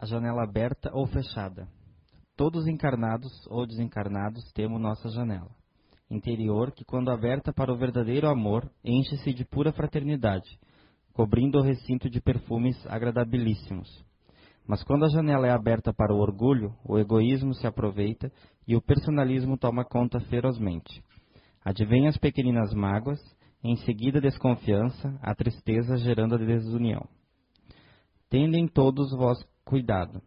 a janela aberta ou fechada. Todos encarnados ou desencarnados temos nossa janela interior que, quando aberta para o verdadeiro amor, enche-se de pura fraternidade, cobrindo o recinto de perfumes agradabilíssimos. Mas quando a janela é aberta para o orgulho, o egoísmo se aproveita e o personalismo toma conta ferozmente. Advém as pequeninas mágoas, em seguida a desconfiança, a tristeza gerando a desunião. Tendem todos vós cuidado,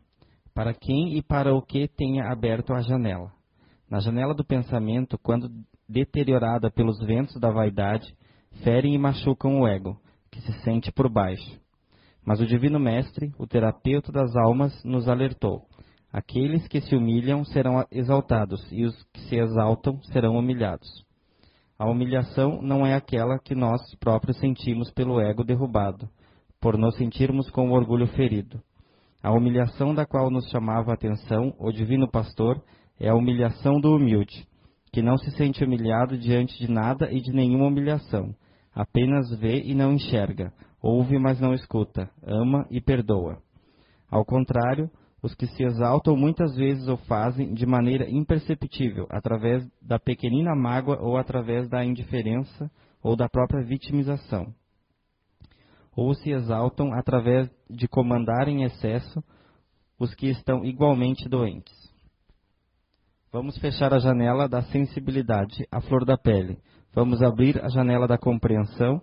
para quem e para o que tenha aberto a janela. Na janela do pensamento, quando deteriorada pelos ventos da vaidade, ferem e machucam o ego, que se sente por baixo. Mas o Divino Mestre, o terapeuta das almas, nos alertou: aqueles que se humilham serão exaltados, e os que se exaltam serão humilhados. A humilhação não é aquela que nós próprios sentimos pelo ego derrubado, por nos sentirmos com o orgulho ferido. A humilhação da qual nos chamava a atenção o Divino Pastor é a humilhação do humilde, que não se sente humilhado diante de nada e de nenhuma humilhação, apenas vê e não enxerga, ouve mas não escuta, ama e perdoa. Ao contrário, os que se exaltam muitas vezes o fazem de maneira imperceptível, através da pequenina mágoa ou através da indiferença ou da própria vitimização. Ou se exaltam através de comandar em excesso os que estão igualmente doentes. Vamos fechar a janela da sensibilidade, a flor da pele. Vamos abrir a janela da compreensão.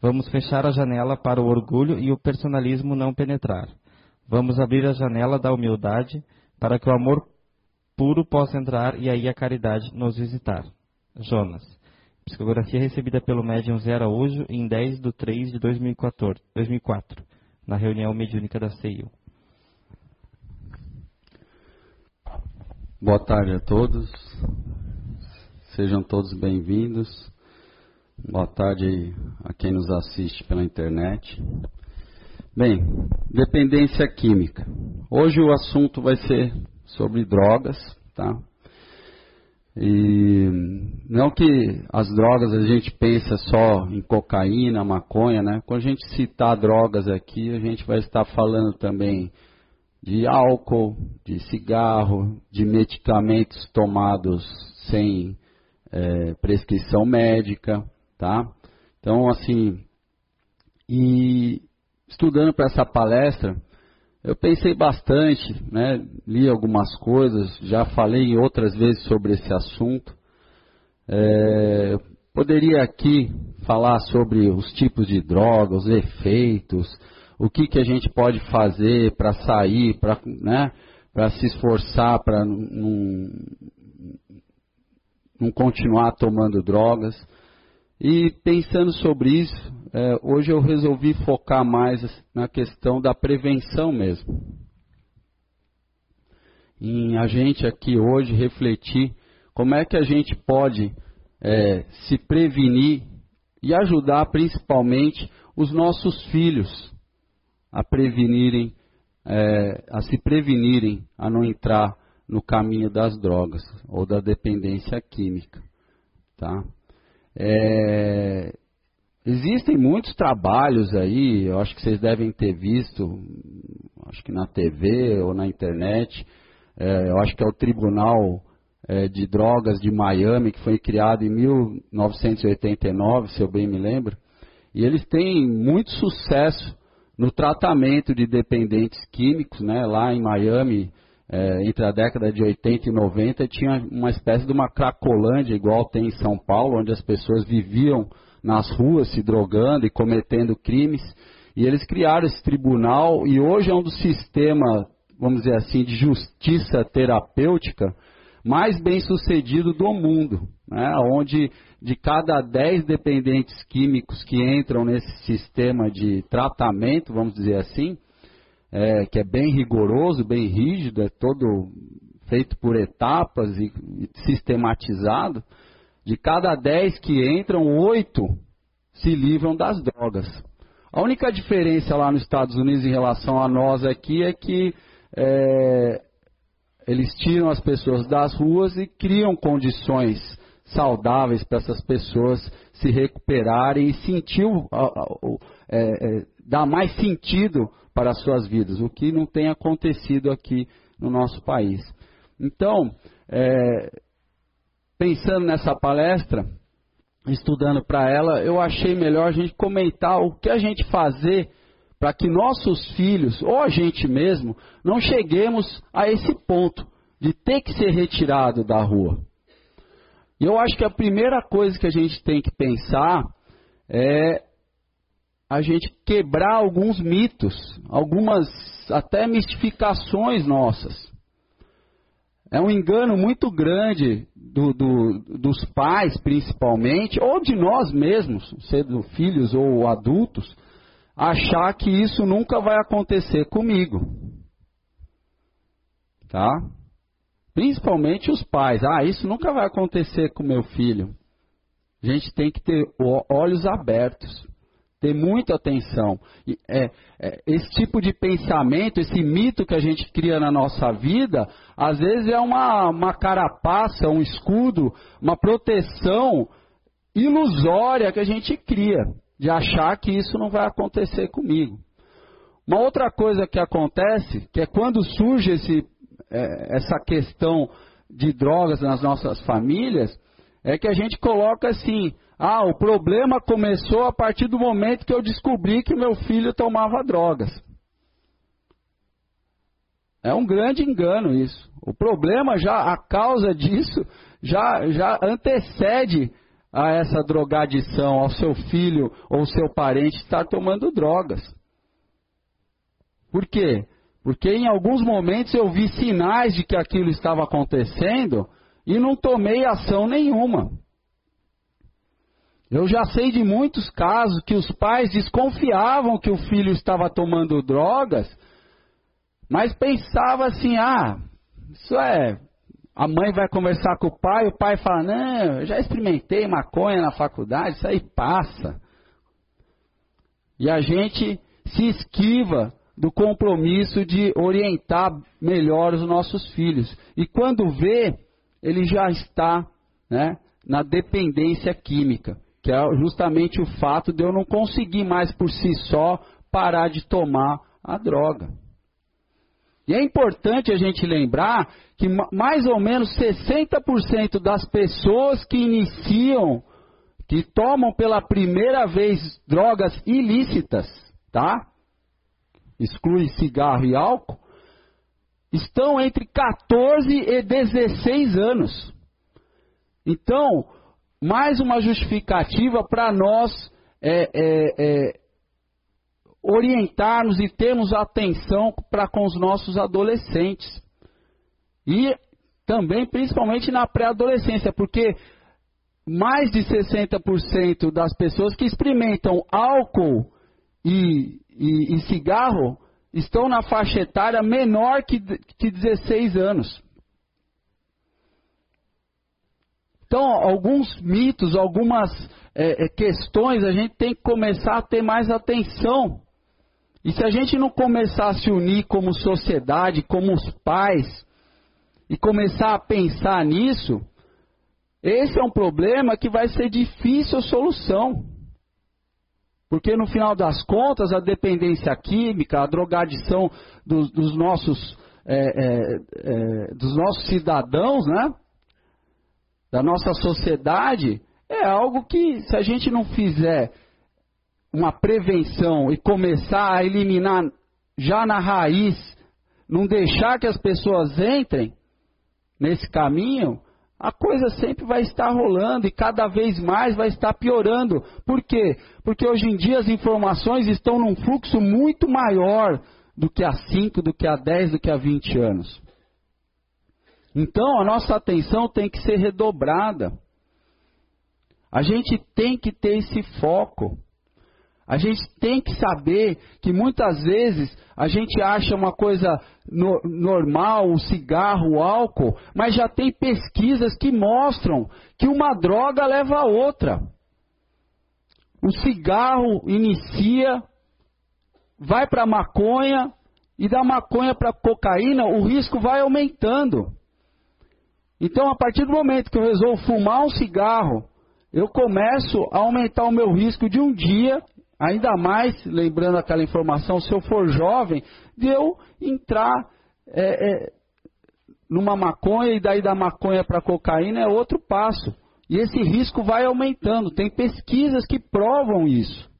Vamos fechar a janela para o orgulho e o personalismo não penetrar. Vamos abrir a janela da humildade para que o amor puro possa entrar e aí a caridade nos visitar. Jonas. Psicografia recebida pelo médium Zé Araújo em 10 de 3 de 2014, 2004, na reunião mediúnica da CEIU. Boa tarde a todos. Sejam todos bem-vindos. Boa tarde a quem nos assiste pela internet. Bem, dependência química. Hoje o assunto vai ser sobre drogas, tá? E não que as drogas a gente pensa só em cocaína, maconha, né? Quando a gente citar drogas aqui, a gente vai estar falando também de álcool, de cigarro, de medicamentos tomados sem é, prescrição médica, tá? Então, assim, e estudando para essa palestra, eu pensei bastante, né? Li algumas coisas, já falei outras vezes sobre esse assunto. É, poderia aqui falar sobre os tipos de drogas, os efeitos, o que, que a gente pode fazer para sair, para né, se esforçar para não, não continuar tomando drogas. E pensando sobre isso, é, hoje eu resolvi focar mais na questão da prevenção mesmo. Em a gente aqui hoje refletir como é que a gente pode é, se prevenir e ajudar principalmente os nossos filhos a prevenirem, é, a se prevenirem a não entrar no caminho das drogas ou da dependência química, tá? É, existem muitos trabalhos aí, eu acho que vocês devem ter visto, acho que na TV ou na internet, é, eu acho que é o Tribunal é, de Drogas de Miami, que foi criado em 1989, se eu bem me lembro, e eles têm muito sucesso no tratamento de dependentes químicos, né, lá em Miami, é, entre a década de 80 e 90, tinha uma espécie de uma cracolândia, igual tem em São Paulo, onde as pessoas viviam nas ruas se drogando e cometendo crimes. E eles criaram esse tribunal e hoje é um dos sistemas, vamos dizer assim, de justiça terapêutica mais bem sucedido do mundo, né? onde de cada 10 dependentes químicos que entram nesse sistema de tratamento, vamos dizer assim, é, que é bem rigoroso, bem rígido, é todo feito por etapas e, sistematizado, de cada 10 que entram, 8 se livram das drogas. A única diferença lá nos Estados Unidos em relação a nós aqui é que é, eles tiram as pessoas das ruas e criam condições saudáveis para essas pessoas se recuperarem e sentir, é, é, dar mais sentido para as suas vidas, o que não tem acontecido aqui no nosso país. Então, é, pensando nessa palestra, estudando para ela, eu achei melhor a gente comentar o que a gente fazer para que nossos filhos, ou a gente mesmo, não cheguemos a esse ponto de ter que ser retirado da rua. E eu acho que a primeira coisa que a gente tem que pensar é a gente quebrar alguns mitos, algumas até mistificações nossas. É um engano muito grande do, do, dos pais, principalmente, ou de nós mesmos, sendo filhos ou adultos, achar que isso nunca vai acontecer comigo. Tá? Principalmente os pais. Ah, isso nunca vai acontecer com meu filho. A gente tem que ter olhos abertos ter muita atenção. É, é, esse tipo de pensamento, esse mito que a gente cria na nossa vida, às vezes é uma, uma carapaça, um escudo, uma proteção ilusória que a gente cria, de achar que isso não vai acontecer comigo. Uma outra coisa que acontece, que é quando surge esse, é, essa questão de drogas nas nossas famílias, é que a gente coloca assim: ah, o problema começou a partir do momento que eu descobri que meu filho tomava drogas. É um grande engano isso. O problema já, a causa disso, já, já antecede a essa drogadição, ao seu filho ou seu parente estar tomando drogas. Por quê? Porque em alguns momentos eu vi sinais de que aquilo estava acontecendo e não tomei ação nenhuma. Eu já sei de muitos casos que os pais desconfiavam que o filho estava tomando drogas, mas pensava assim: ah, isso é. A mãe vai conversar com o pai, o pai fala: não, eu já experimentei maconha na faculdade, isso aí passa. E a gente se esquiva do compromisso de orientar melhor os nossos filhos. E quando vê, ele já está né, na dependência química, que é justamente o fato de eu não conseguir mais por si só parar de tomar a droga. E é importante a gente lembrar que mais ou menos 60% das pessoas que iniciam, que tomam pela primeira vez drogas ilícitas, tá? Exclui cigarro e álcool, estão entre 14 e 16 anos. Então, mais uma justificativa para nós é, é, é, orientarmos e termos atenção para com os nossos adolescentes. E também, principalmente na pré-adolescência, porque mais de 60% das pessoas que experimentam álcool e, e, e cigarro estão na faixa etária menor que, que 16 anos. Então, alguns mitos, algumas é, é, questões, a gente tem que começar a ter mais atenção. E se a gente não começar a se unir como sociedade, como os pais, e começar a pensar nisso, esse é um problema que vai ser difícil a solução. Porque no final das contas, a dependência química, a drogadição dos, dos nossos, é, é, é, dos nossos cidadãos, né? Da nossa sociedade, é algo que, se a gente não fizer uma prevenção e começar a eliminar já na raiz, não deixar que as pessoas entrem nesse caminho, a coisa sempre vai estar rolando e cada vez mais vai estar piorando. Por quê? Porque hoje em dia as informações estão num fluxo muito maior do que há 5, do que há 10, do que há 20 anos. Então a nossa atenção tem que ser redobrada. A gente tem que ter esse foco. A gente tem que saber que muitas vezes a gente acha uma coisa no, normal, o cigarro, o álcool, mas já tem pesquisas que mostram que uma droga leva a outra. O cigarro inicia, vai para a maconha, e da maconha para cocaína, o risco vai aumentando. Então, a partir do momento que eu resolvo fumar um cigarro, eu começo a aumentar o meu risco de um dia Ainda mais, lembrando aquela informação, se eu for jovem, de eu entrar é, é, numa maconha e daí da maconha para cocaína é outro passo. E esse risco vai aumentando. Tem pesquisas que provam isso.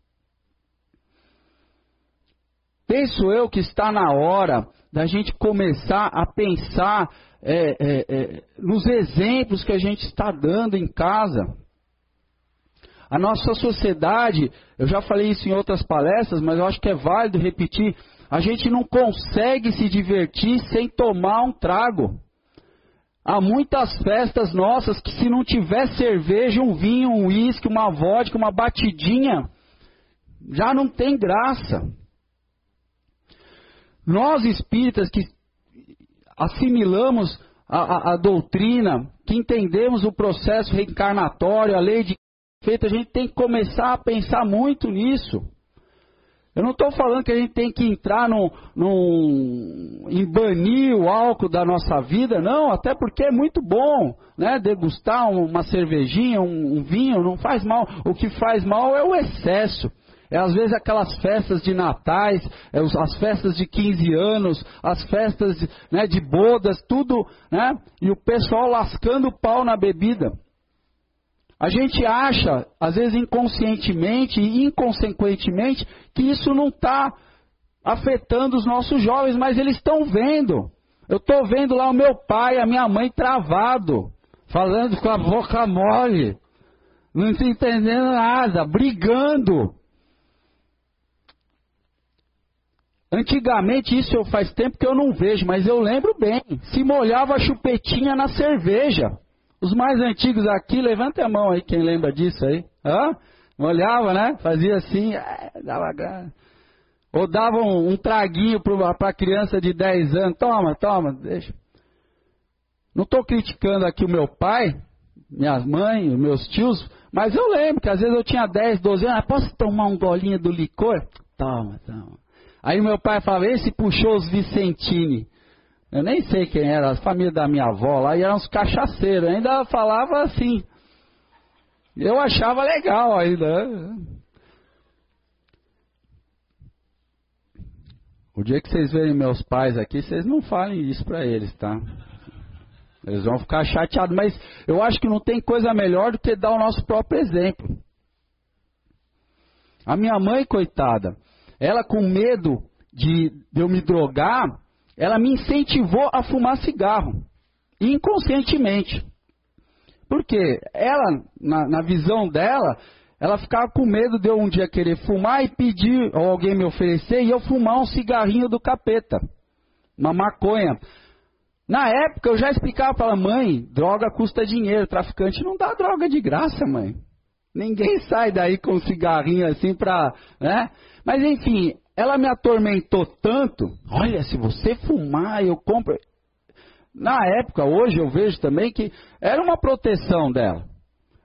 Penso eu que está na hora da gente começar a pensar é, é, é, nos exemplos que a gente está dando em casa. A nossa sociedade, eu já falei isso em outras palestras, mas eu acho que é válido repetir. A gente não consegue se divertir sem tomar um trago. Há muitas festas nossas que se não tiver cerveja, um vinho, um uísque, uma vodka, uma batidinha, já não tem graça. Nós espíritas que assimilamos a, a, a, doutrina, que entendemos o processo reencarnatório, a lei de feito, a gente tem que começar a pensar muito nisso. Eu não estou falando que a gente tem que entrar num, num, em banir o álcool da nossa vida, não, até porque é muito bom, né? Degustar uma cervejinha, um, um vinho, não faz mal. O que faz mal é o excesso. É às vezes aquelas festas de natais, é as festas de 15 anos, as festas né, de bodas, tudo, né? E o pessoal lascando o pau na bebida. A gente acha, às vezes inconscientemente e inconsequentemente, que isso não está afetando os nossos jovens, mas eles estão vendo. Eu estou vendo lá o meu pai, a minha mãe travado, falando com a boca mole, não entendendo nada, brigando. Antigamente, isso eu faz tempo que eu não vejo, mas eu lembro bem. Se molhava a chupetinha na cerveja. Os mais antigos aqui, levanta a mão aí, quem lembra disso aí. Hã? Molhava, né? Fazia assim, é, dava Ou dava um, um traguinho para a criança de 10 anos. Toma, toma, deixa. Não estou criticando aqui o meu pai, minhas mães, meus tios, mas eu lembro que às vezes eu tinha 10, 12 anos. Ah, posso tomar um golinho do licor? Toma, toma. Aí meu pai falava, esse puxou os Vicentini. Eu nem sei quem era, a família da minha avó lá, e eram uns cachaceiros. Ainda falava assim. Eu achava legal ainda. O dia que vocês verem meus pais aqui, vocês não falem isso para eles, tá? Eles vão ficar chateados, mas eu acho que não tem coisa melhor do que dar o nosso próprio exemplo. A minha mãe, coitada, ela com medo de, de eu me drogar, ela me incentivou a fumar cigarro, inconscientemente. Porque ela, na, na visão dela, ela ficava com medo de eu um dia querer fumar e pedir, ou alguém me oferecer, e eu fumar um cigarrinho do capeta, uma maconha. Na época eu já explicava para ela, mãe, droga custa dinheiro, traficante não dá droga de graça, mãe. Ninguém sai daí com um cigarrinho assim para, né? Mas enfim, ela me atormentou tanto. Olha, se você fumar, eu compro. Na época, hoje eu vejo também que era uma proteção dela.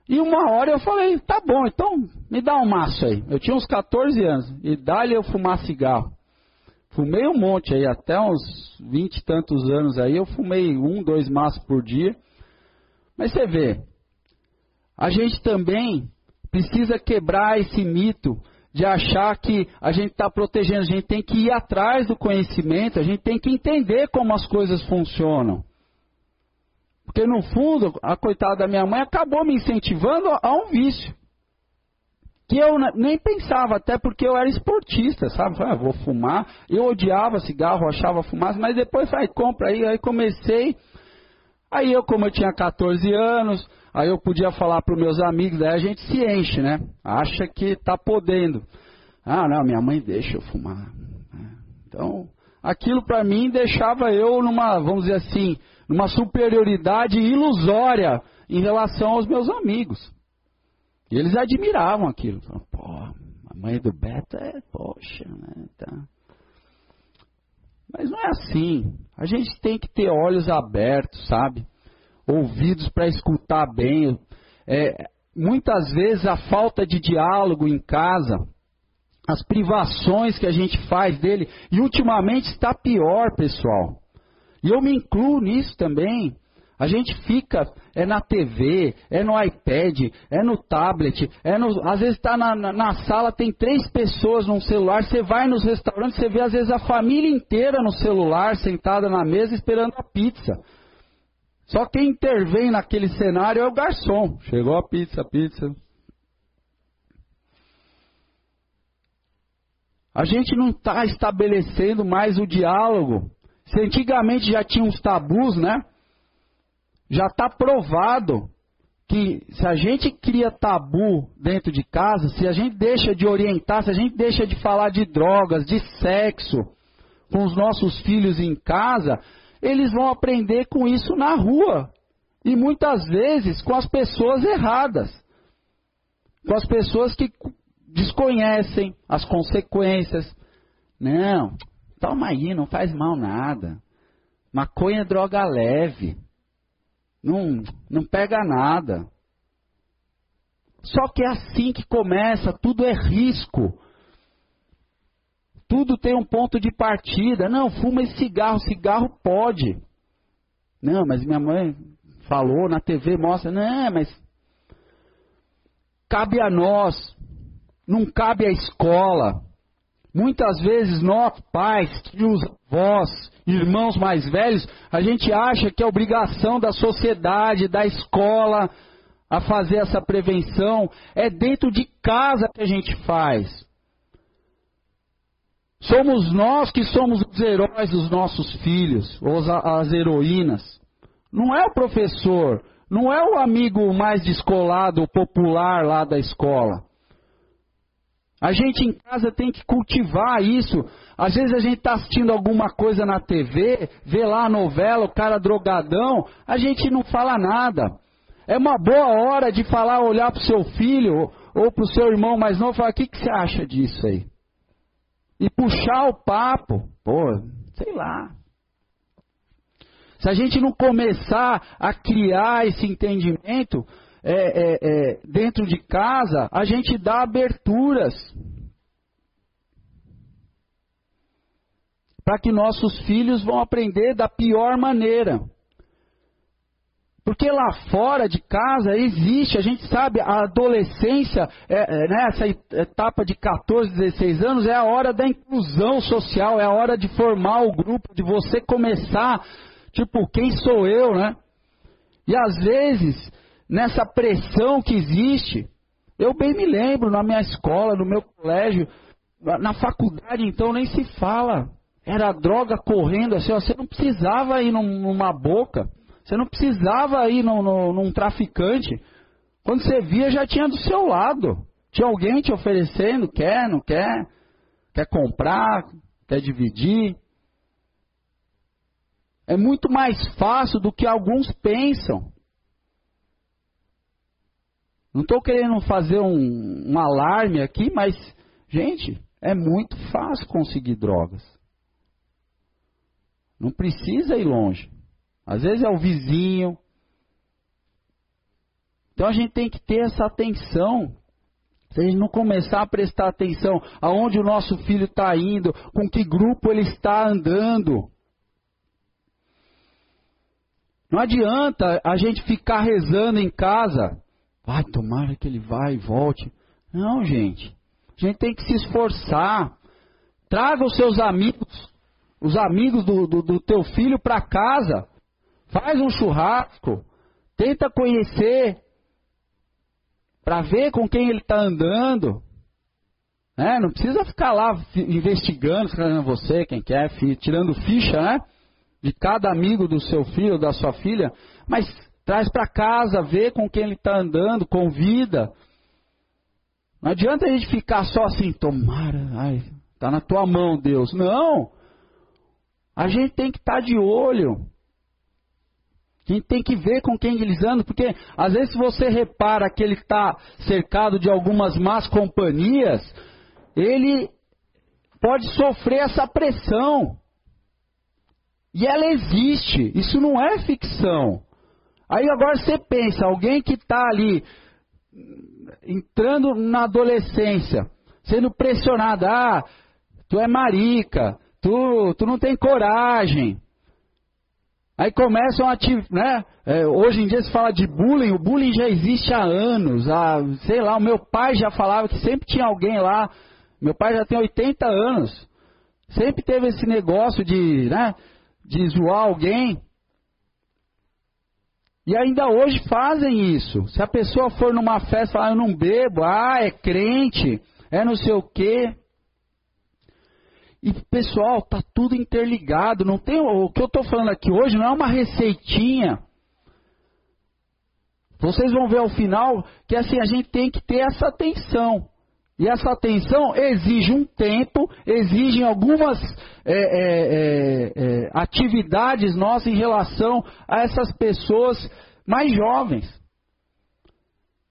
E uma hora eu falei, tá bom, então me dá um maço aí. Eu tinha uns 14 anos. E dá-lhe eu fumar cigarro. Fumei um monte aí, até uns 20 e tantos anos aí, eu fumei um, dois maços por dia. Mas você vê, a gente também precisa quebrar esse mito de achar que a gente está protegendo, a gente tem que ir atrás do conhecimento, a gente tem que entender como as coisas funcionam. Porque no fundo, a coitada da minha mãe acabou me incentivando a um vício. Que eu nem pensava, até porque eu era esportista, sabe? Falei, ah, vou fumar. Eu odiava cigarro, achava fumaça, mas depois falei, compra aí. Aí comecei. Aí eu, como eu tinha 14 anos, Aí eu podia falar para os meus amigos, daí a gente se enche, né? Acha que está podendo. Ah, não, minha mãe deixa eu fumar. Então, aquilo para mim deixava eu numa, vamos dizer assim, numa superioridade ilusória em relação aos meus amigos. E eles admiravam aquilo. Pô, a mãe do Beto é, poxa, né? Tá. Mas não é assim. A gente tem que ter olhos abertos, sabe? ouvidos para escutar bem. É, muitas vezes a falta de diálogo em casa, as privações que a gente faz dele, e ultimamente está pior, pessoal. E eu me incluo nisso também. A gente fica, é na TV, é no iPad, é no tablet, é no, às vezes está na, na, na, sala, tem três pessoas num celular, você vai nos restaurantes, você vê às vezes a família inteira no celular, sentada na mesa, esperando a pizza. Só quem intervém naquele cenário é o garçom. Chegou a pizza, a pizza. A gente não está estabelecendo mais o diálogo. Se antigamente já tinha uns tabus, né? Já está provado que se a gente cria tabu dentro de casa, se a gente deixa de orientar, se a gente deixa de falar de drogas, de sexo com os nossos filhos em casa, eles vão aprender com isso na rua. E muitas vezes com as pessoas erradas. Com as pessoas que desconhecem as consequências. Não, toma aí, não faz mal nada. Maconha é droga leve. Não, não pega nada. Só que é assim que começa, tudo é risco. Tudo tem um ponto de partida. Não, fuma esse cigarro, cigarro pode. Não, mas minha mãe falou na TV, mostra. Não, mas cabe a nós, não cabe à escola. Muitas vezes nós, pais, tios, avós, irmãos mais velhos, a gente acha que é obrigação da sociedade, da escola, a fazer essa prevenção. É dentro de casa que a gente faz. Somos nós que somos os heróis dos nossos filhos, ou as heroínas. Não é o professor, não é o amigo mais descolado, popular lá da escola. A gente em casa tem que cultivar isso. Às vezes a gente está assistindo alguma coisa na TV, vê lá a novela, o cara drogadão, a gente não fala nada. É uma boa hora de falar, olhar para o seu filho ou para o seu irmão mais novo e falar: o que, que você acha disso aí? E puxar o papo, pô, sei lá. Se a gente não começar a criar esse entendimento, é, é, é, dentro de casa, a gente dá aberturas para que nossos filhos vão aprender da pior maneira. Porque lá fora de casa existe, a gente sabe, a adolescência, é, é, né, etapa de 14, 16 anos, é a hora da inclusão social, é a hora de formar o grupo, de você começar, tipo, quem sou eu, né? E às vezes nessa pressão que existe. Eu bem me lembro na minha escola, no meu colégio, na faculdade então nem se fala. Era droga correndo assim, ó, você não precisava ir numa boca, você não precisava ir num, traficante. Quando você via já tinha do seu lado. Tinha alguém te oferecendo, quer, não quer, quer comprar, quer dividir. É muito mais fácil do que alguns pensam. Não estou querendo fazer um, um alarme aqui, mas, gente, é muito fácil conseguir drogas. Não precisa ir longe. Às vezes é o vizinho. Então a gente tem que ter essa atenção. Se a gente não começar a prestar atenção aonde o nosso filho está indo, com que grupo ele está andando. Não adianta a gente ficar rezando em casa. Ai, tomara que ele vá e volte. Não, gente. A gente tem que se esforçar. Traga os seus amigos, os amigos do, do, do teu filho para casa. Faz um churrasco. Tenta conhecer. Para ver com quem ele está andando. É, não precisa ficar lá investigando, escrevendo você, quem quer, tirando ficha, né? De cada amigo do seu filho, da sua filha. Mas Traz para casa, vê com quem ele está andando, convida. Não adianta a gente ficar só assim, tomara, ai, tá na tua mão, Deus. Não. A gente tem que estar tá de olho. A gente tem que ver com quem eles andam, porque às vezes você repara que ele está cercado de algumas más companhias, ele pode sofrer essa pressão. E ela existe, isso não é ficção. Aí agora você pensa, alguém que está ali entrando na adolescência, sendo pressionado, ah, tu é marica, tu, tu não tem coragem. Aí começam a né? É, hoje em dia se fala de bullying, o bullying já existe há anos. Há, sei lá, o meu pai já falava que sempre tinha alguém lá. Meu pai já tem 80 anos. Sempre teve esse negócio de, né, de zoar alguém. E ainda hoje fazem isso. Se a pessoa for numa festa e falar, eu não bebo, ah, é crente, é não sei o quê. E pessoal, tá tudo interligado. Não tem o que eu estou falando aqui hoje não é uma receitinha. Vocês vão ver ao final que assim a gente tem que ter essa atenção. E essa atenção exige um tempo, exige algumas é, é, é, é, atividades nossas em relação a essas pessoas mais jovens.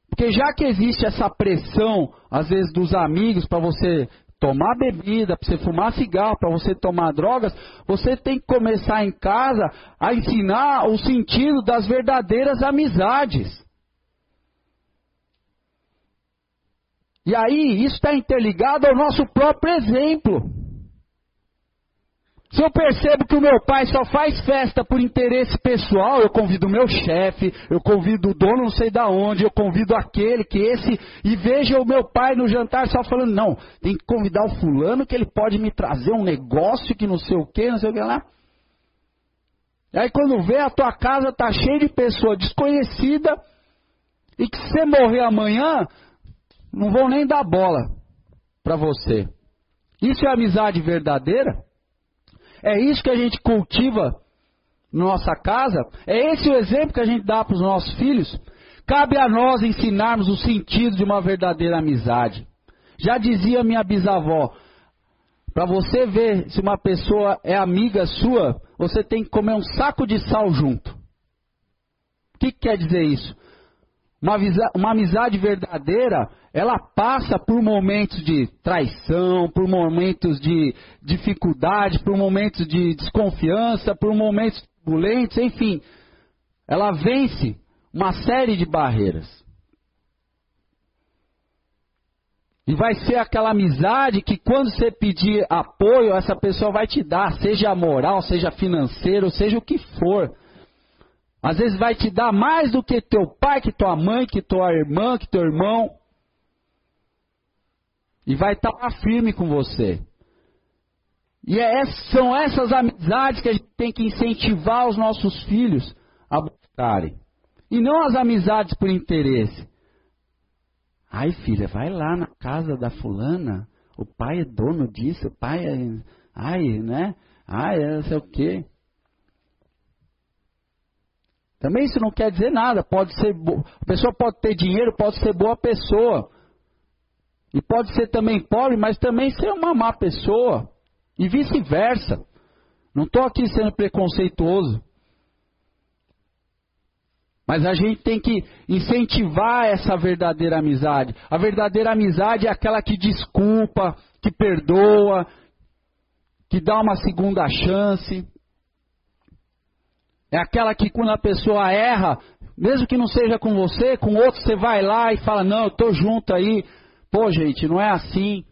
Porque já que existe essa pressão, às vezes, dos amigos para você tomar bebida, para você fumar cigarro, para você tomar drogas, você tem que começar em casa a ensinar o sentido das verdadeiras amizades. E aí, isso está interligado ao nosso próprio exemplo. Se eu percebo que o meu pai só faz festa por interesse pessoal, eu convido o meu chefe, eu convido o dono não sei da onde, eu convido aquele, que esse, e veja o meu pai no jantar só falando, não, tem que convidar o fulano que ele pode me trazer um negócio que não sei o que, não sei o que lá. E aí quando vê a tua casa tá cheia de pessoa desconhecida, e que se você morrer amanhã, não vão nem dar bola para você. Isso é amizade verdadeira? É isso que a gente cultiva na nossa casa? É esse o exemplo que a gente dá para os nossos filhos? Cabe a nós ensinarmos o sentido de uma verdadeira amizade. Já dizia minha bisavó, para você ver se uma pessoa é amiga sua, você tem que comer um saco de sal junto. O que, que quer dizer isso? Uma, uma amizade verdadeira, ela passa por momentos de traição, por momentos de dificuldade, por momentos de desconfiança, por momentos turbulentos, enfim. Ela vence uma série de barreiras. E vai ser aquela amizade que quando você pedir apoio, essa pessoa vai te dar, seja moral, seja financeiro, seja o que for. Às vezes vai te dar mais do que teu pai, que tua mãe, que tua irmã, que teu irmão. E vai estar tá firme com você. E é, são essas amizades que a gente tem que incentivar os nossos filhos a buscarem. E não as amizades por interesse. Ai, filha, vai lá na casa da fulana. O pai é dono disso, o pai é. Ai, né? Ai, é não sei o quê. Também isso não quer dizer nada. Pode ser a pessoa pode ter dinheiro, pode ser boa pessoa. E pode ser também pobre, mas também ser uma má pessoa. E vice-versa. Não estou aqui sendo preconceituoso. Mas a gente tem que incentivar essa verdadeira amizade. A verdadeira amizade é aquela que desculpa, que perdoa, que dá uma segunda chance. É aquela que quando a pessoa erra, mesmo que não seja com você, com outro você vai lá e fala: Não, eu estou junto aí. Pô, gente, não é assim.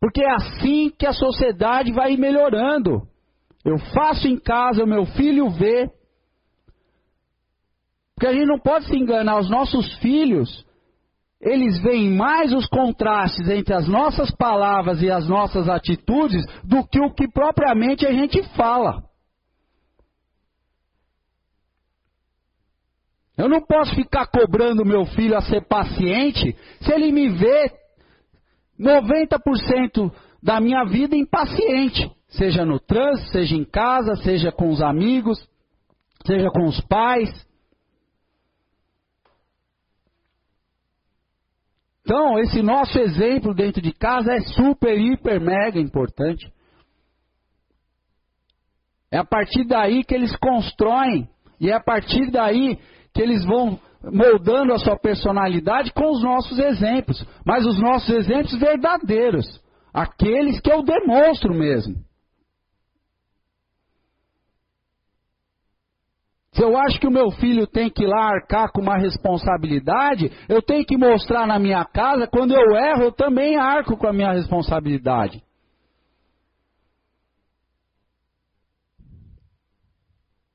Porque é assim que a sociedade vai melhorando. Eu faço em casa, o meu filho vê. Porque a gente não pode se enganar, os nossos filhos, eles veem mais os contrastes entre as nossas palavras e as nossas atitudes do que o que propriamente a gente fala. Eu não posso ficar cobrando meu filho a ser paciente se ele me vê 90% da minha vida impaciente. Seja no trânsito, seja em casa, seja com os amigos, seja com os pais. Então, esse nosso exemplo dentro de casa é super, hiper, mega importante. É a partir daí que eles constroem, e é a partir daí que eles vão moldando a sua personalidade com os nossos exemplos, mas os nossos exemplos verdadeiros, aqueles que eu demonstro mesmo. Se eu acho que o meu filho tem que ir lá arcar com uma responsabilidade, eu tenho que mostrar na minha casa, quando eu erro, eu também arco com a minha responsabilidade.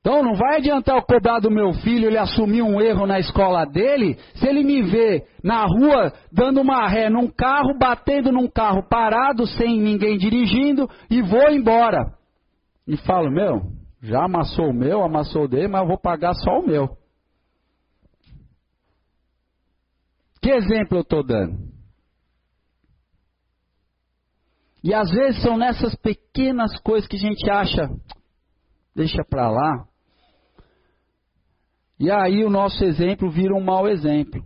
Então não vai adiantar eu cobrar do meu filho ele assumir um erro na escola dele, se ele me vê na rua dando uma ré num carro, batendo num carro parado, sem ninguém dirigindo, e vou embora. E falo, meu, já amassou o meu, amassou o dele, mas eu vou pagar só o meu. Que exemplo eu estou dando? E às vezes são nessas pequenas coisas que a gente acha, deixa para lá, e aí o nosso exemplo vira um mau exemplo.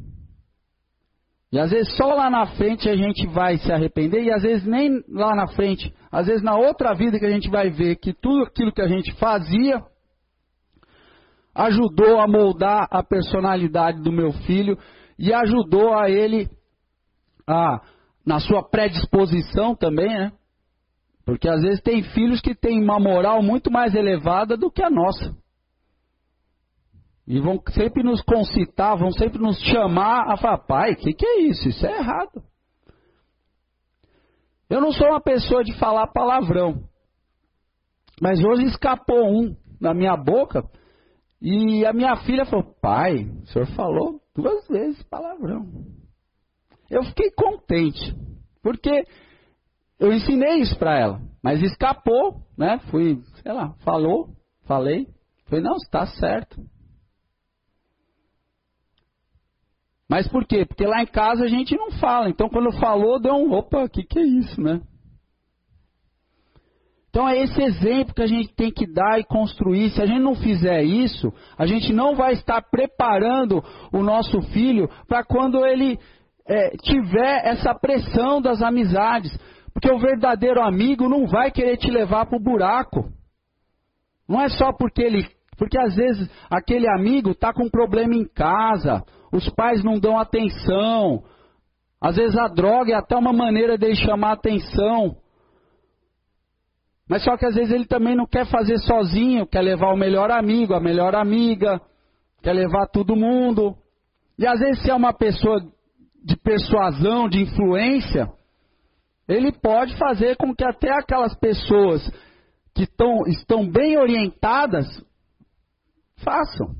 E às vezes só lá na frente a gente vai se arrepender, e às vezes nem lá na frente, às vezes na outra vida que a gente vai ver que tudo aquilo que a gente fazia ajudou a moldar a personalidade do meu filho e ajudou a ele a na sua predisposição também, né? Porque às vezes tem filhos que têm uma moral muito mais elevada do que a nossa. E vão sempre nos concitar, vão sempre nos chamar a falar, pai, o que, que é isso? Isso é errado. Eu não sou uma pessoa de falar palavrão. Mas hoje escapou um na minha boca e a minha filha falou: Pai, o senhor falou duas vezes palavrão. Eu fiquei contente, porque eu ensinei isso para ela, mas escapou, né? Fui, sei lá, falou, falei. Falei: Não, está certo. Mas por quê? Porque lá em casa a gente não fala. Então quando falou, deu um opa, o que, que é isso, né? Então é esse exemplo que a gente tem que dar e construir. Se a gente não fizer isso, a gente não vai estar preparando o nosso filho para quando ele é, tiver essa pressão das amizades. Porque o verdadeiro amigo não vai querer te levar para o buraco. Não é só porque ele. Porque às vezes aquele amigo está com um problema em casa, os pais não dão atenção. Às vezes a droga é até uma maneira de chamar atenção. Mas só que às vezes ele também não quer fazer sozinho, quer levar o melhor amigo, a melhor amiga, quer levar todo mundo. E às vezes se é uma pessoa de persuasão, de influência, ele pode fazer com que até aquelas pessoas que tão, estão bem orientadas façam.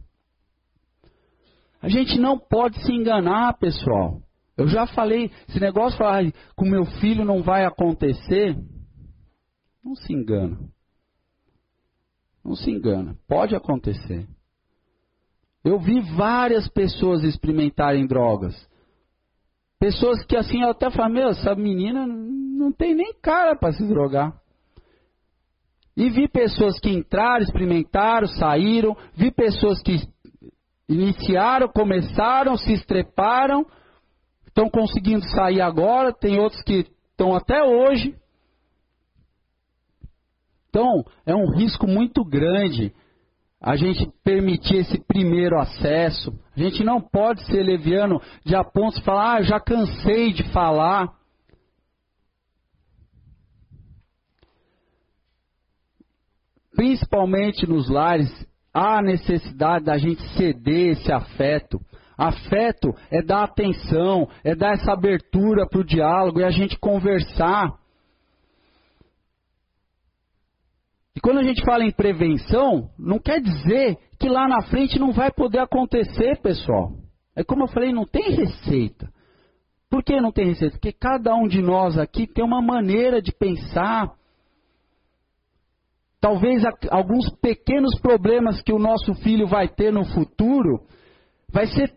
A gente não pode se enganar, pessoal. Eu já falei, esse negócio falar com meu filho não vai acontecer, não se engana. Não se engana. Pode acontecer. Eu vi várias pessoas experimentarem drogas. Pessoas que assim, eu até falei, meu, essa menina não tem nem cara para se drogar. E vi pessoas que entraram, experimentaram, saíram. Vi pessoas que Iniciaram, começaram, se estreparam, estão conseguindo sair agora, tem outros que estão até hoje. Então, é um risco muito grande a gente permitir esse primeiro acesso. A gente não pode ser leviano de a ponto de falar, ah, já cansei de falar. Principalmente nos lares há necessidade da gente ceder esse afeto. Afeto é dar atenção, é dar essa abertura para o diálogo, é a gente conversar. E quando a gente fala em prevenção, não quer dizer que lá na frente não vai poder acontecer, pessoal. É como eu falei, não tem receita. Por que não tem receita? Porque cada um de nós aqui tem uma maneira de pensar, talvez alguns pequenos problemas que o nosso filho vai ter no futuro, vai ser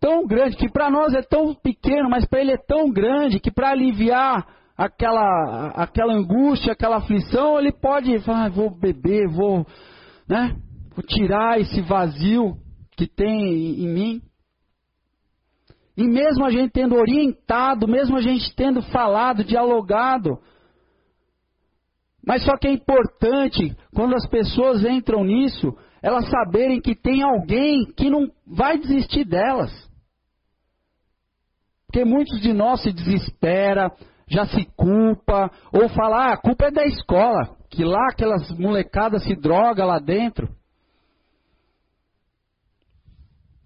tão grande, que para nós é tão pequeno, mas para ele é tão grande, que para aliviar aquela, aquela angústia, aquela aflição, ele pode falar, ah, vou beber, vou, né, vou tirar esse vazio que tem em mim. E mesmo a gente tendo orientado, mesmo a gente tendo falado, dialogado, mas só que é importante, quando as pessoas entram nisso, elas saberem que tem alguém que não vai desistir delas. Porque muitos de nós se desespera, já se culpa, ou fala, ah, a culpa é da escola, que lá aquelas molecadas se droga lá dentro.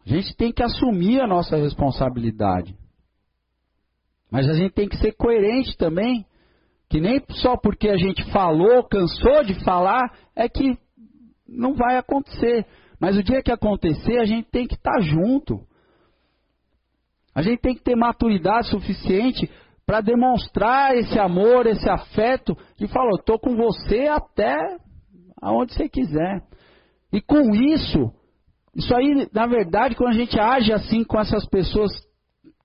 A gente tem que assumir a nossa responsabilidade. Mas a gente tem que ser coerente também que nem só porque a gente falou, cansou de falar, é que não vai acontecer. Mas o dia que acontecer, a gente tem que estar tá junto. A gente tem que ter maturidade suficiente para demonstrar esse amor, esse afeto, e falar, estou com você até aonde você quiser. E com isso, isso aí, na verdade, quando a gente age assim com essas pessoas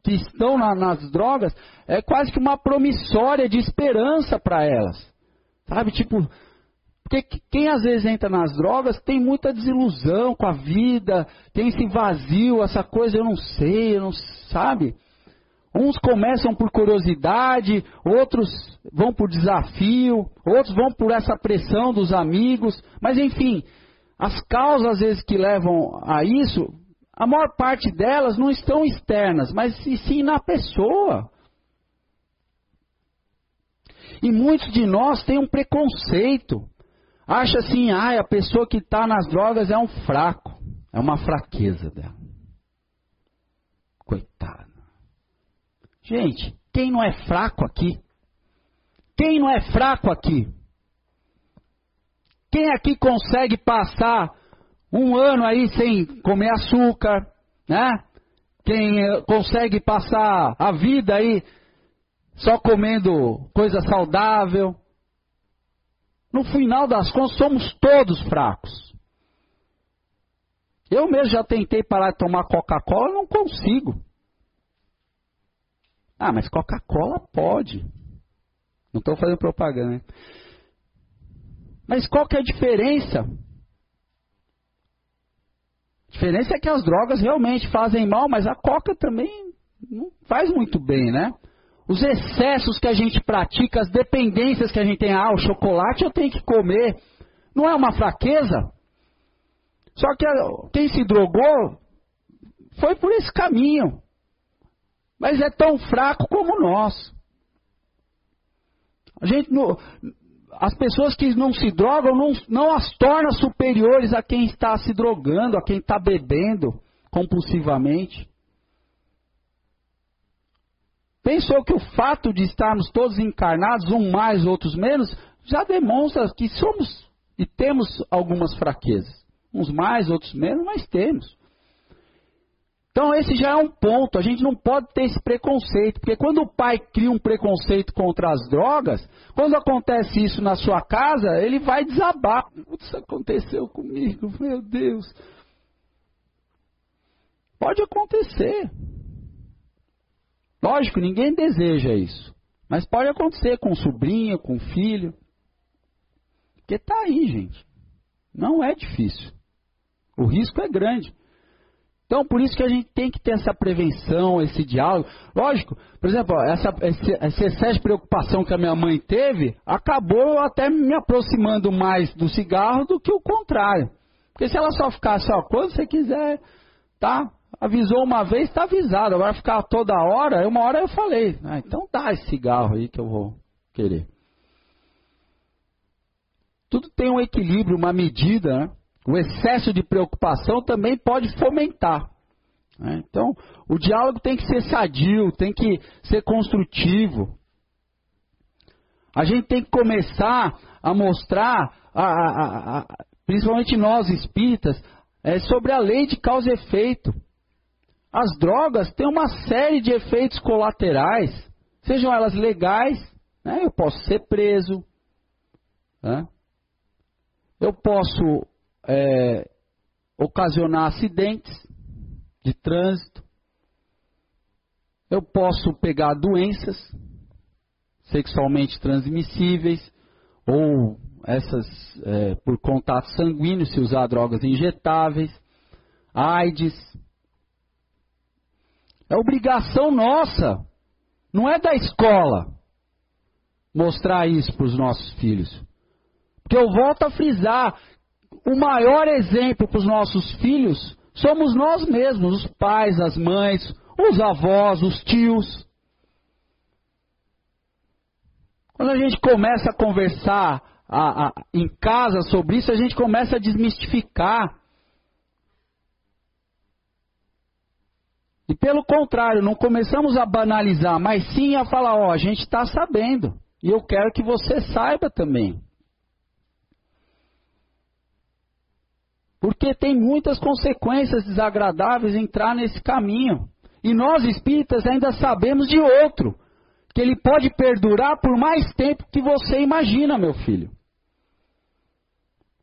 que estão na, nas drogas, é quase que uma promissória de esperança para elas. Sabe, tipo, porque quem às vezes entra nas drogas tem muita desilusão com a vida, tem esse vazio, essa coisa, eu não sei, eu não sabe. Uns começam por curiosidade, outros vão por desafio, outros vão por essa pressão dos amigos, mas enfim, as causas às vezes que levam a isso, a maior parte delas não estão externas, mas sim na pessoa. E muitos de nós têm um preconceito. Acha assim, ah, a pessoa que está nas drogas é um fraco. É uma fraqueza dela. Coitada. Gente, quem não é fraco aqui? Quem não é fraco aqui? Quem aqui consegue passar um ano aí sem comer açúcar, né? Quem eh, consegue passar a vida aí só comendo coisa saudável? No final das contas, somos todos fracos. Eu mesmo já tentei parar de tomar Coca-Cola, não consigo. Ah, mas Coca-Cola pode. Não estou fazendo propaganda, né? Mas qual que é a diferença? A diferença é que as drogas realmente fazem mal, mas a coca também não faz muito bem, né? Os excessos que a gente pratica, as dependências que a gente tem, ah, o chocolate eu tenho que comer, não é uma fraqueza? Só que quem se drogou foi por esse caminho mas é tão fraco como nós. A gente não, as pessoas que não se drogam não, não as torna superiores a quem está se drogando, a quem está bebendo compulsivamente. Pensou que o fato de estarmos todos encarnados, um mais, outros menos, já demonstra que somos e temos algumas fraquezas. Uns mais, outros menos, mas temos. Então esse já é um ponto, a gente não pode ter esse preconceito, porque quando o pai cria um preconceito contra as drogas, quando acontece isso na sua casa, ele vai desabar. Isso aconteceu comigo, meu Deus. Pode acontecer. Lógico, ninguém deseja isso. Mas pode acontecer com sobrinho, com filho. Porque está aí, gente. Não é difícil. O risco é grande. Então, por isso que a gente tem que ter essa prevenção, esse diálogo. Lógico, por exemplo, essa, esse excesso de preocupação que a minha mãe teve, acabou até me aproximando mais do cigarro do que o contrário. Porque se ela só ficasse, ó, quando você quiser, tá? Avisou uma vez, está avisado. Agora ficar toda hora, uma hora eu falei, ah, então dá esse cigarro aí que eu vou querer. Tudo tem um equilíbrio, uma medida, né? O excesso de preocupação também pode fomentar. Né? Então, o diálogo tem que ser sadio, tem que ser construtivo. A gente tem que começar a mostrar, a, a, a, principalmente nós espíritas, é, sobre a lei de causa e efeito. As drogas têm uma série de efeitos colaterais, sejam elas legais, né? eu posso ser preso, né? eu posso é, ocasionar acidentes de trânsito. Eu posso pegar doenças sexualmente transmissíveis ou essas é, por contato sanguíneo, se usar drogas injetáveis, AIDS. É obrigação nossa, não é da escola, mostrar isso para os nossos filhos. Porque eu volto a frisar o maior exemplo para os nossos filhos somos nós mesmos, os pais, as mães, os avós, os tios. Quando a gente começa a conversar a, a, em casa sobre isso, a gente começa a desmistificar. E pelo contrário, não começamos a banalizar, mas sim a falar: ó, a gente está sabendo. E eu quero que você saiba também. Porque tem muitas consequências desagradáveis entrar nesse caminho. E nós espíritas ainda sabemos de outro, que ele pode perdurar por mais tempo que você imagina, meu filho.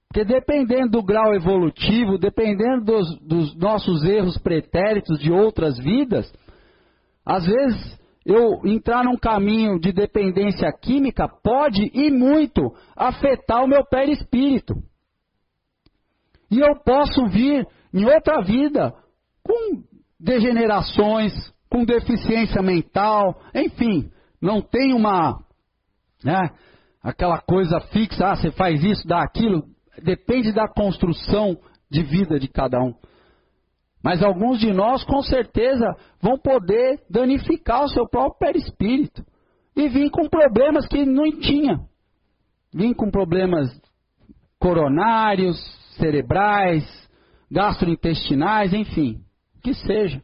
Porque dependendo do grau evolutivo, dependendo dos, dos nossos erros pretéritos de outras vidas, às vezes eu entrar num caminho de dependência química pode e muito afetar o meu perispírito. E eu posso vir em outra vida com degenerações, com deficiência mental, enfim, não tem uma, né, aquela coisa fixa, ah, você faz isso, dá aquilo, depende da construção de vida de cada um. Mas alguns de nós, com certeza, vão poder danificar o seu próprio perispírito. E vir com problemas que não tinha. Vir com problemas coronários, cerebrais, gastrointestinais, enfim, que seja.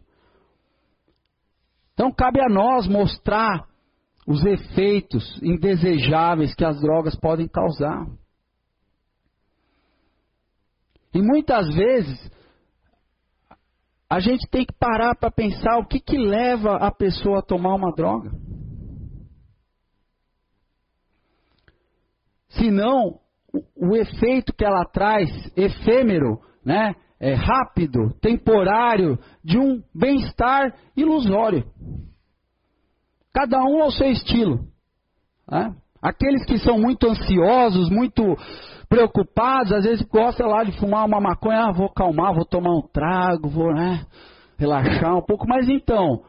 Então cabe a nós mostrar os efeitos indesejáveis que as drogas podem causar. E muitas vezes a gente tem que parar para pensar o que, que leva a pessoa a tomar uma droga. Senão, o, efeito que ela traz, efêmero, né, é rápido, temporário, de um bem-estar ilusório. Cada um ao seu estilo. Né? Aqueles que são muito ansiosos, muito preocupados, às vezes gostam lá de fumar uma maconha, ah, vou calmar, vou tomar um trago, vou né, relaxar um pouco, mas então,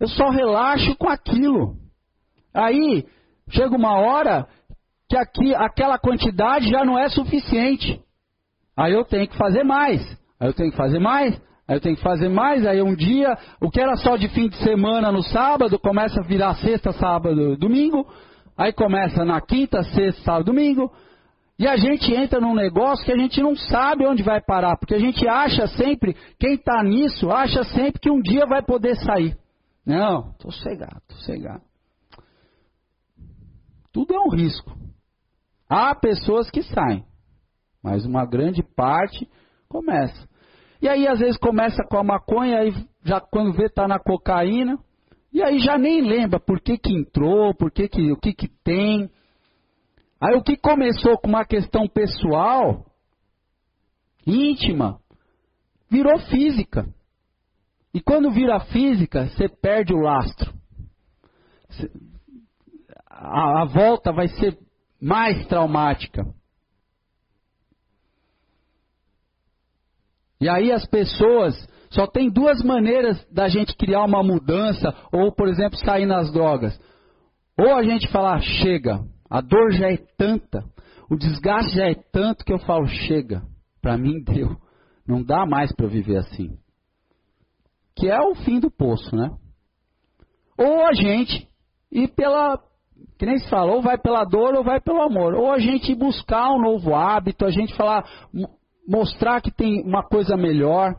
eu só relaxo com aquilo. Aí, chega uma hora que aqui, aquela quantidade já não é suficiente. Aí eu tenho que fazer mais. Aí eu tenho que fazer mais. Aí eu tenho que fazer mais. Aí um dia, o que era só de fim de semana no sábado, começa a virar sexta, sábado, domingo. Aí começa na quinta, sexta, sábado, domingo. E a gente entra num negócio que a gente não sabe onde vai parar, porque a gente acha sempre, quem está nisso, acha sempre que um dia vai poder sair. Não, estou cegado, estou cegado. Tudo é um risco. Há pessoas que saem, mas uma grande parte começa. E aí às vezes começa com a maconha, aí já quando vê está na cocaína, e aí já nem lembra por que, que entrou, por que, que o que, que tem. Aí o que começou com uma questão pessoal, íntima, virou física. E quando vira física, você perde o lastro. A, a volta vai ser mais traumática. E aí as pessoas só tem duas maneiras da gente criar uma mudança ou, por exemplo, sair nas drogas. Ou a gente falar chega, a dor já é tanta, o desgaste já é tanto que eu falo chega, para mim deu, não dá mais para viver assim. Que é o fim do poço, né? Ou a gente ir pela que nem se fala, ou vai pela dor ou vai pelo amor. Ou a gente buscar um novo hábito, a gente falar, mostrar que tem uma coisa melhor.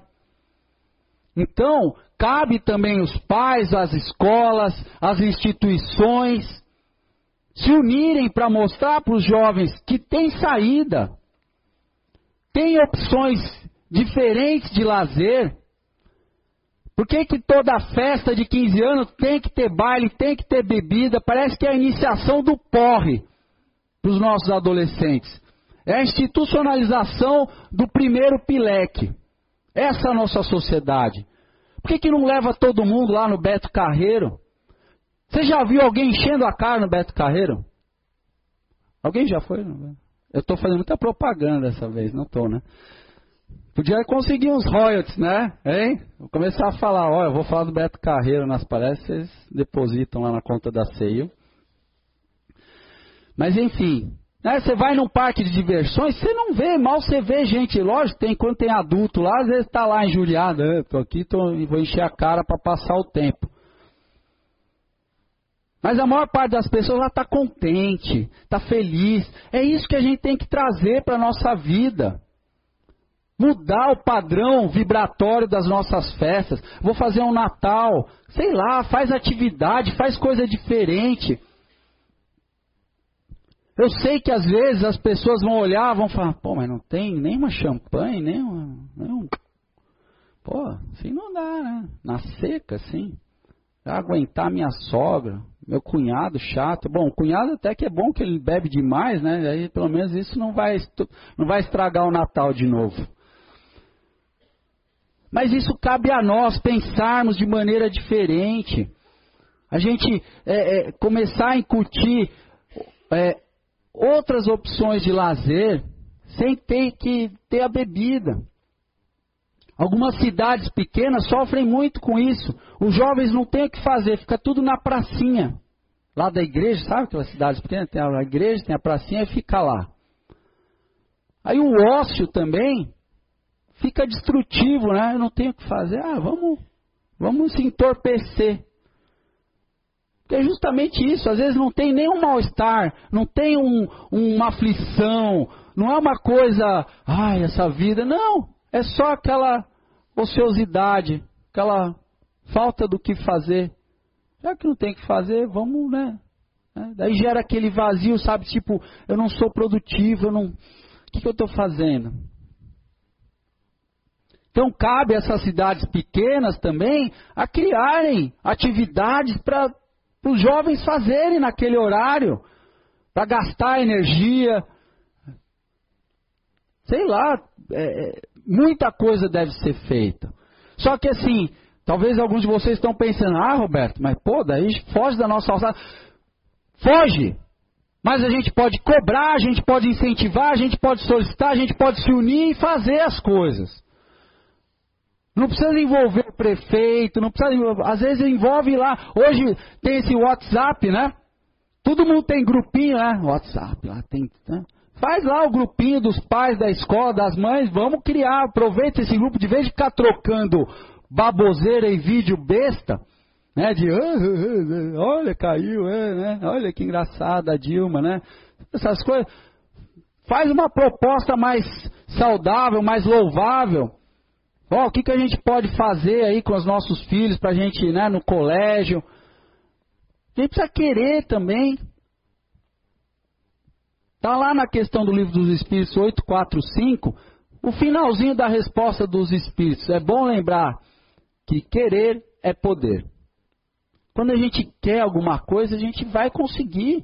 Então, cabe também os pais, as escolas, as instituições se unirem para mostrar para os jovens que tem saída, tem opções diferentes de lazer. Por que, que toda festa de 15 anos tem que ter baile, tem que ter bebida? Parece que é a iniciação do porre para os nossos adolescentes. É a institucionalização do primeiro pileque. Essa é a nossa sociedade. Por que, que não leva todo mundo lá no Beto Carreiro? Você já viu alguém enchendo a cara no Beto Carreiro? Alguém já foi? Eu estou fazendo muita propaganda dessa vez, não estou, né? Podia conseguir uns royalties, né? Hein? Vou começar a falar, olha, eu vou falar do Beto Carreiro nas palestras, vocês depositam lá na conta da CEIO. Mas enfim, né, você vai num parque de diversões, você não vê, mal você vê gente, lógico, tem, quando tem adulto lá, às vezes está lá injuriado, né? tô aqui, tô, vou encher a cara para passar o tempo. Mas a maior parte das pessoas lá está contente, está feliz. É isso que a gente tem que trazer para nossa vida mudar o padrão vibratório das nossas festas. Vou fazer um Natal, sei lá, faz atividade, faz coisa diferente. Eu sei que às vezes as pessoas vão olhar, vão falar, pô, mas não tem nenhuma champanhe, nem, uma, um. Pô, assim não dá, né? Na seca, assim. Aguentar minha sogra, meu cunhado chato. Bom, cunhado até que é bom que ele bebe demais, né? Aí pelo menos isso não vai, não vai estragar o Natal de novo. Mas isso cabe a nós pensarmos de maneira diferente. A gente é, é, começar a incutir é, outras opções de lazer sem ter que ter a bebida. Algumas cidades pequenas sofrem muito com isso. Os jovens não têm o que fazer, fica tudo na pracinha. Lá da igreja, sabe aquelas cidades pequenas? Tem a igreja, tem a pracinha e fica lá. Aí o ócio também fica destrutivo, né? Eu não tenho o que fazer. Ah, vamos, vamos se entorpecer. Porque é justamente isso. Às vezes não tem nenhum mal-estar, não tem um, uma aflição, não é uma coisa, ai, essa vida. Não. É só aquela ociosidade, aquela falta do que fazer. Já que não tem o que fazer, vamos, né? É, daí gera aquele vazio, sabe? Tipo, eu não sou produtivo, eu não. O que, que eu estou fazendo? Então cabe a essas cidades pequenas também a criarem atividades para os jovens fazerem naquele horário, para gastar energia. Sei lá, é, é, muita coisa deve ser feita. Só que assim, talvez alguns de vocês estão pensando, ah, Roberto, mas pô, daí foge da nossa alçada. Foge! Mas a gente pode cobrar, a gente pode incentivar, a gente pode solicitar, a gente pode se unir e fazer as coisas. Não precisa envolver o prefeito, não precisa, às vezes envolve lá. Hoje tem esse WhatsApp, né? Todo mundo tem grupinho, né? WhatsApp lá tem. Né? Faz lá o grupinho dos pais da escola, das mães, vamos criar, aproveita esse grupo, de vez de ficar trocando baboseira e vídeo besta, né? De ah, ah, ah, olha, caiu, é, né? Olha que engraçada a Dilma, né? Essas coisas. Faz uma proposta mais saudável, mais louvável. Oh, o que, que a gente pode fazer aí com os nossos filhos para a gente, né, no colégio? A gente precisa querer também. Está lá na questão do livro dos Espíritos 845, o finalzinho da resposta dos Espíritos. É bom lembrar que querer é poder. Quando a gente quer alguma coisa, a gente vai conseguir.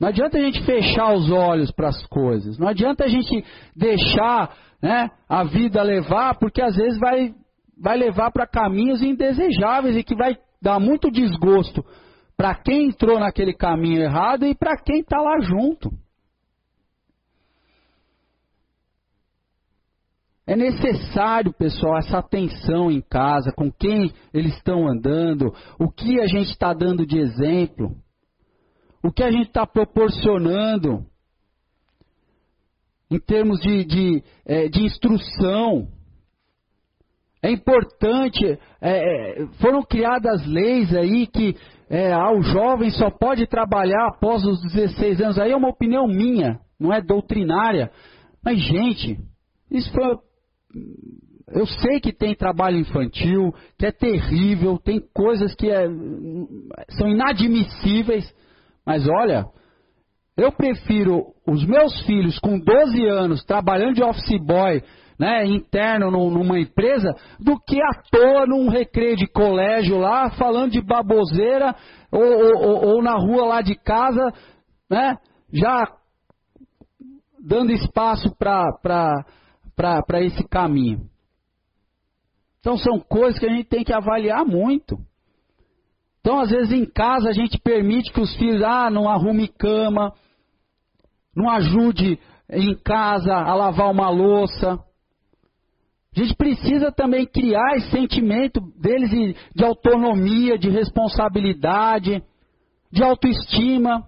Não adianta a gente fechar os olhos para as coisas. Não adianta a gente deixar né, a vida levar, porque às vezes vai, vai levar para caminhos indesejáveis e que vai dar muito desgosto para quem entrou naquele caminho errado e para quem está lá junto. É necessário, pessoal, essa atenção em casa, com quem eles estão andando, o que a gente está dando de exemplo, o que a gente está proporcionando em termos de, de, é, de instrução. É importante, é, é, foram criadas leis aí que é, ah, o jovem só pode trabalhar após os 16 anos. Aí é uma opinião minha, não é doutrinária. Mas, gente, isso foi. Eu sei que tem trabalho infantil, que é terrível, tem coisas que é, são inadmissíveis. Mas olha, eu prefiro os meus filhos com 12 anos trabalhando de office boy, né, interno numa empresa, do que à toa num recreio de colégio lá, falando de baboseira, ou, ou, ou na rua lá de casa, né, já dando espaço para esse caminho. Então são coisas que a gente tem que avaliar muito. Então, às vezes, em casa, a gente permite que os filhos, ah, não arrume cama, não ajude em casa a lavar uma louça. A gente precisa também criar esse sentimento deles de, autonomia, de responsabilidade, de autoestima.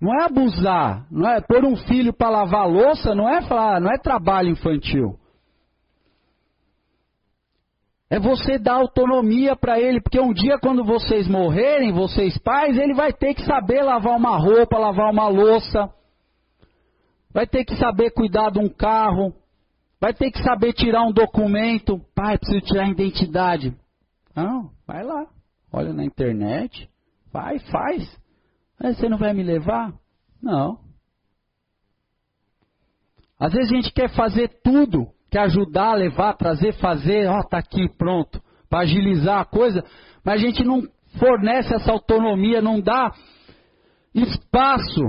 Não é abusar, não é pôr um filho para lavar louça, não é falar, não é trabalho infantil. É você dar autonomia para ele, porque um dia quando vocês morrerem, vocês pais, ele vai ter que saber lavar uma roupa, lavar uma louça, vai ter que saber cuidar de um carro, vai ter que saber tirar um documento. Pai, preciso tirar a identidade. Não, vai lá, olha na internet, vai, faz. Você não vai me levar? Não. Às vezes a gente quer fazer tudo, quer ajudar, levar, trazer, fazer, ó, tá aqui, pronto, para agilizar a coisa, mas a gente não fornece essa autonomia, não dá espaço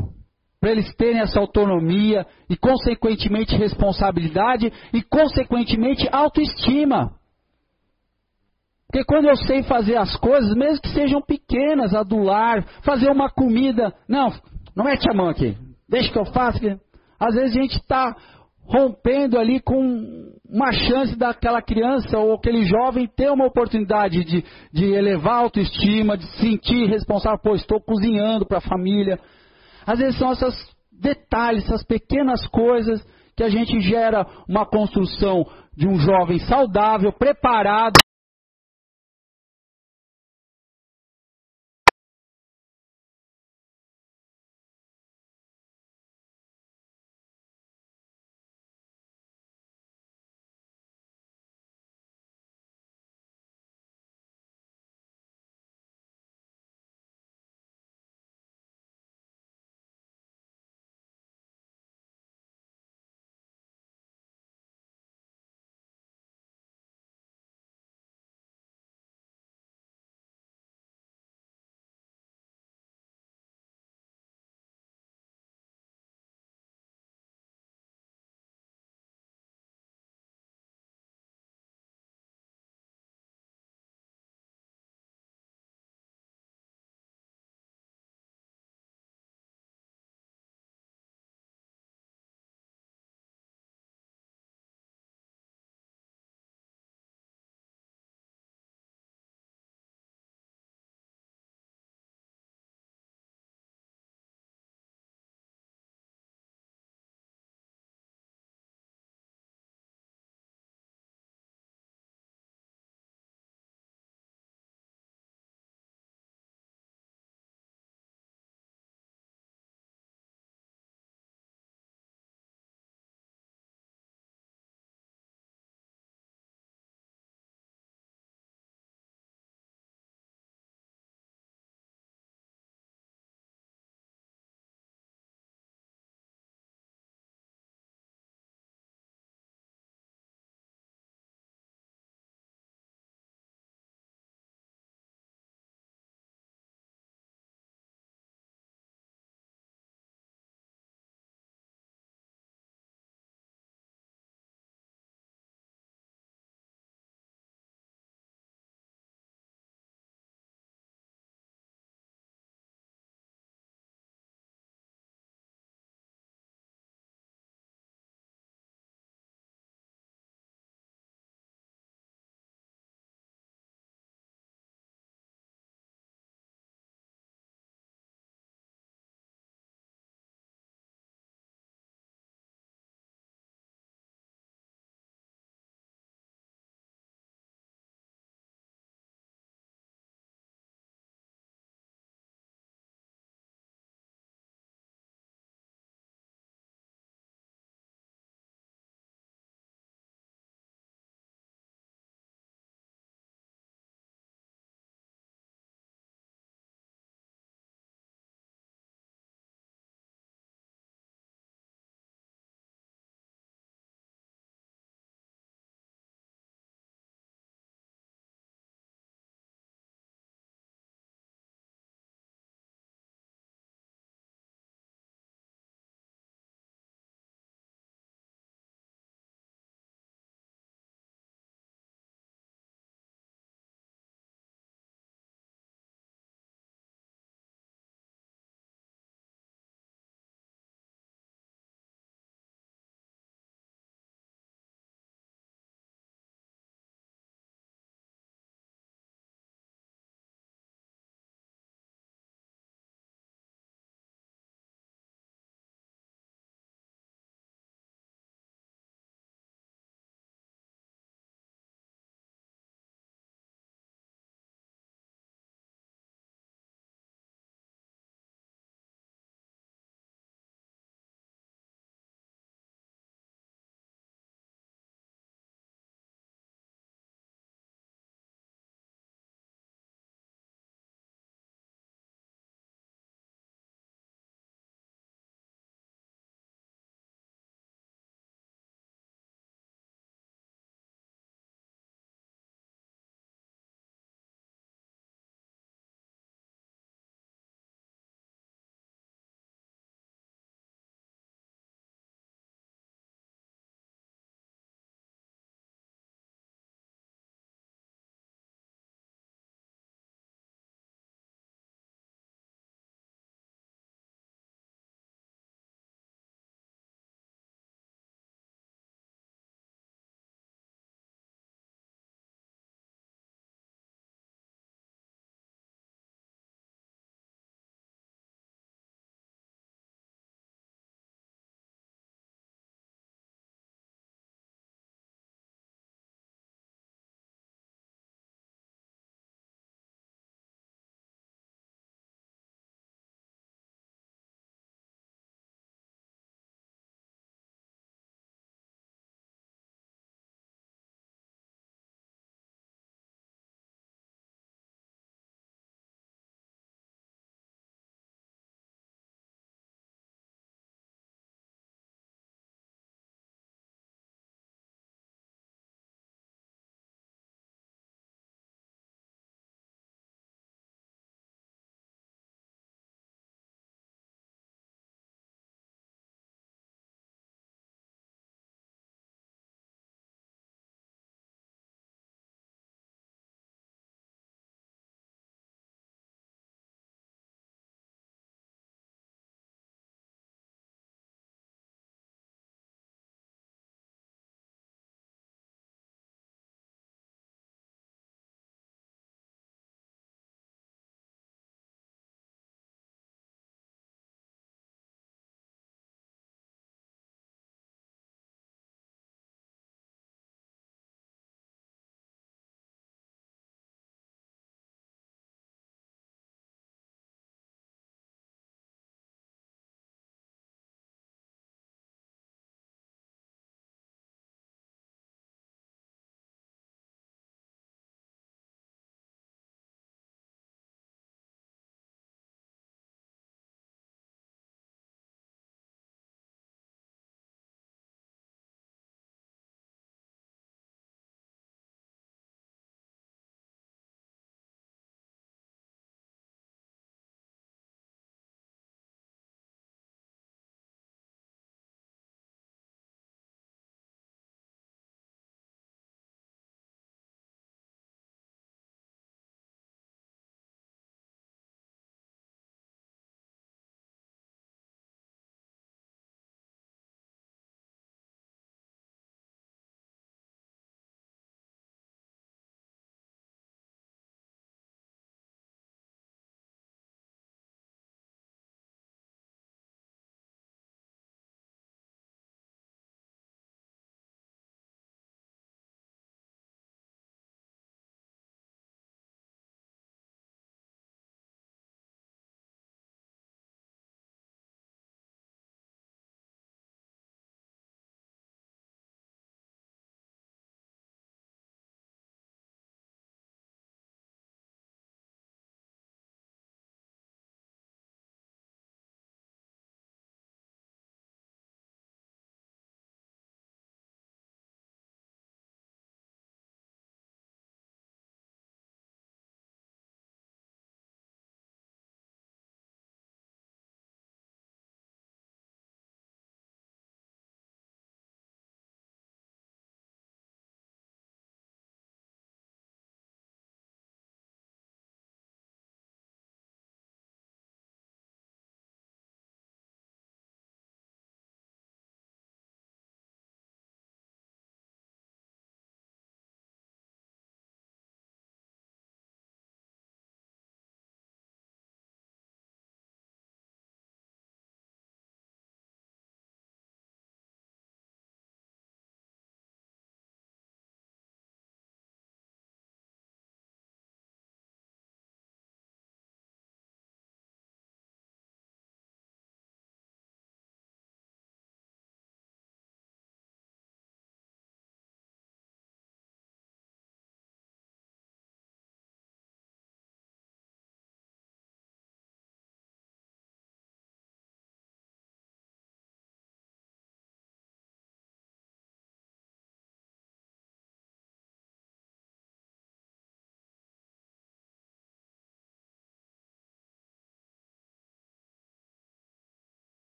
para eles terem essa autonomia e, consequentemente, responsabilidade e, consequentemente, autoestima. Porque quando eu sei fazer as coisas, mesmo que sejam pequenas, adular, fazer uma comida, não, não mete a mão aqui, deixa que eu faça. Às vezes a gente está rompendo ali com uma chance daquela criança ou aquele jovem ter uma oportunidade de, de elevar a autoestima, de sentir responsável, pô, estou cozinhando para a família. Às vezes são esses detalhes, essas pequenas coisas que a gente gera uma construção de um jovem saudável, preparado